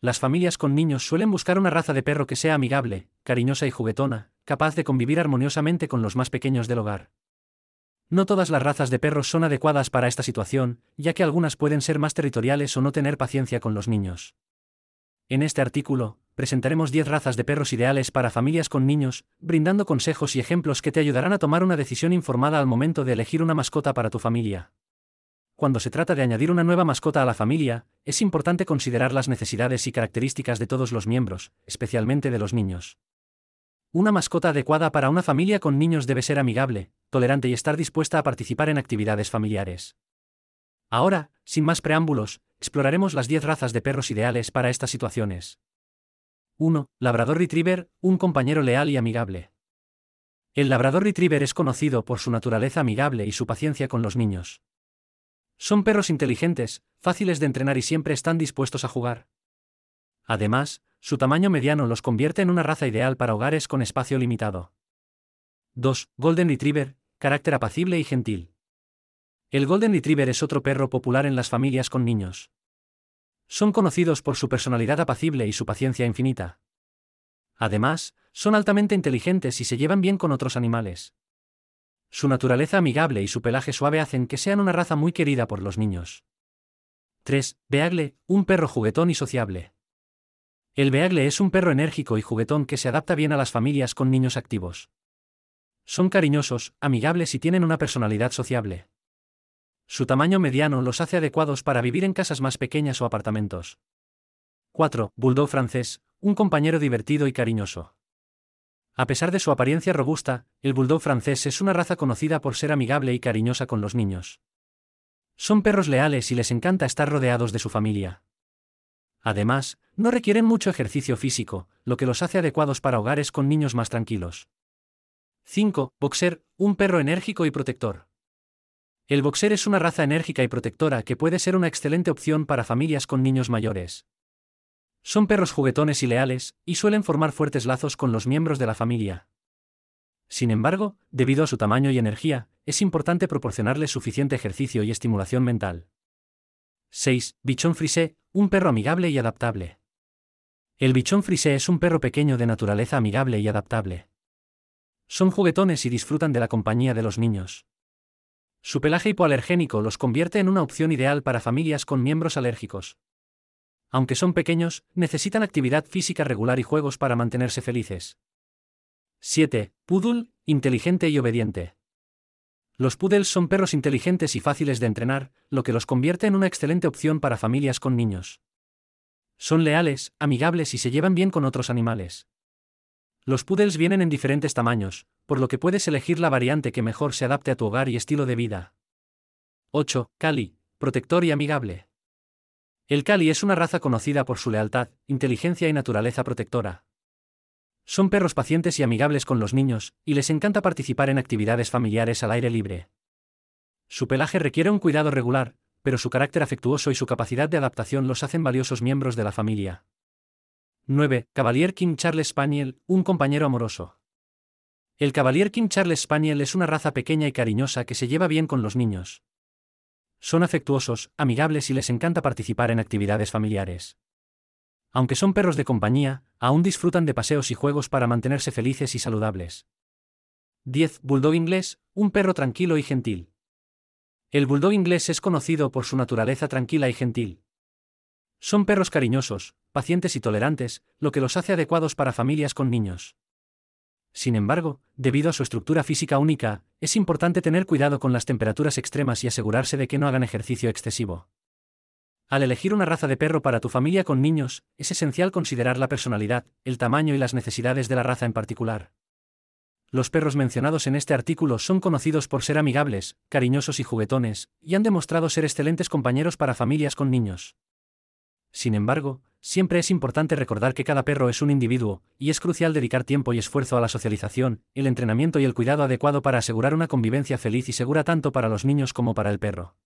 Las familias con niños suelen buscar una raza de perro que sea amigable, cariñosa y juguetona, capaz de convivir armoniosamente con los más pequeños del hogar. No todas las razas de perros son adecuadas para esta situación, ya que algunas pueden ser más territoriales o no tener paciencia con los niños. En este artículo, presentaremos 10 razas de perros ideales para familias con niños, brindando consejos y ejemplos que te ayudarán a tomar una decisión informada al momento de elegir una mascota para tu familia. Cuando se trata de añadir una nueva mascota a la familia, es importante considerar las necesidades y características de todos los miembros, especialmente de los niños. Una mascota adecuada para una familia con niños debe ser amigable, tolerante y estar dispuesta a participar en actividades familiares. Ahora, sin más preámbulos, exploraremos las 10 razas de perros ideales para estas situaciones. 1. Labrador Retriever, un compañero leal y amigable. El Labrador Retriever es conocido por su naturaleza amigable y su paciencia con los niños. Son perros inteligentes, fáciles de entrenar y siempre están dispuestos a jugar. Además, su tamaño mediano los convierte en una raza ideal para hogares con espacio limitado. 2. Golden Retriever, carácter apacible y gentil. El Golden Retriever es otro perro popular en las familias con niños. Son conocidos por su personalidad apacible y su paciencia infinita. Además, son altamente inteligentes y se llevan bien con otros animales. Su naturaleza amigable y su pelaje suave hacen que sean una raza muy querida por los niños. 3. Beagle, un perro juguetón y sociable. El Beagle es un perro enérgico y juguetón que se adapta bien a las familias con niños activos. Son cariñosos, amigables y tienen una personalidad sociable. Su tamaño mediano los hace adecuados para vivir en casas más pequeñas o apartamentos. 4. Bulldog francés, un compañero divertido y cariñoso. A pesar de su apariencia robusta, el bulldog francés es una raza conocida por ser amigable y cariñosa con los niños. Son perros leales y les encanta estar rodeados de su familia. Además, no requieren mucho ejercicio físico, lo que los hace adecuados para hogares con niños más tranquilos. 5. Boxer, un perro enérgico y protector. El boxer es una raza enérgica y protectora que puede ser una excelente opción para familias con niños mayores. Son perros juguetones y leales, y suelen formar fuertes lazos con los miembros de la familia. Sin embargo, debido a su tamaño y energía, es importante proporcionarles suficiente ejercicio y estimulación mental. 6. Bichón frisé, un perro amigable y adaptable. El bichón frisé es un perro pequeño de naturaleza amigable y adaptable. Son juguetones y disfrutan de la compañía de los niños. Su pelaje hipoalergénico los convierte en una opción ideal para familias con miembros alérgicos aunque son pequeños, necesitan actividad física regular y juegos para mantenerse felices. 7. Poodle, inteligente y obediente. Los poodles son perros inteligentes y fáciles de entrenar, lo que los convierte en una excelente opción para familias con niños. Son leales, amigables y se llevan bien con otros animales. Los poodles vienen en diferentes tamaños, por lo que puedes elegir la variante que mejor se adapte a tu hogar y estilo de vida. 8. Cali, protector y amigable. El Cali es una raza conocida por su lealtad, inteligencia y naturaleza protectora. Son perros pacientes y amigables con los niños, y les encanta participar en actividades familiares al aire libre. Su pelaje requiere un cuidado regular, pero su carácter afectuoso y su capacidad de adaptación los hacen valiosos miembros de la familia. 9. Cavalier King Charles Spaniel, un compañero amoroso. El Cavalier King Charles Spaniel es una raza pequeña y cariñosa que se lleva bien con los niños. Son afectuosos, amigables y les encanta participar en actividades familiares. Aunque son perros de compañía, aún disfrutan de paseos y juegos para mantenerse felices y saludables. 10. Bulldog inglés, un perro tranquilo y gentil. El bulldog inglés es conocido por su naturaleza tranquila y gentil. Son perros cariñosos, pacientes y tolerantes, lo que los hace adecuados para familias con niños. Sin embargo, debido a su estructura física única, es importante tener cuidado con las temperaturas extremas y asegurarse de que no hagan ejercicio excesivo. Al elegir una raza de perro para tu familia con niños, es esencial considerar la personalidad, el tamaño y las necesidades de la raza en particular. Los perros mencionados en este artículo son conocidos por ser amigables, cariñosos y juguetones, y han demostrado ser excelentes compañeros para familias con niños. Sin embargo, siempre es importante recordar que cada perro es un individuo, y es crucial dedicar tiempo y esfuerzo a la socialización, el entrenamiento y el cuidado adecuado para asegurar una convivencia feliz y segura tanto para los niños como para el perro.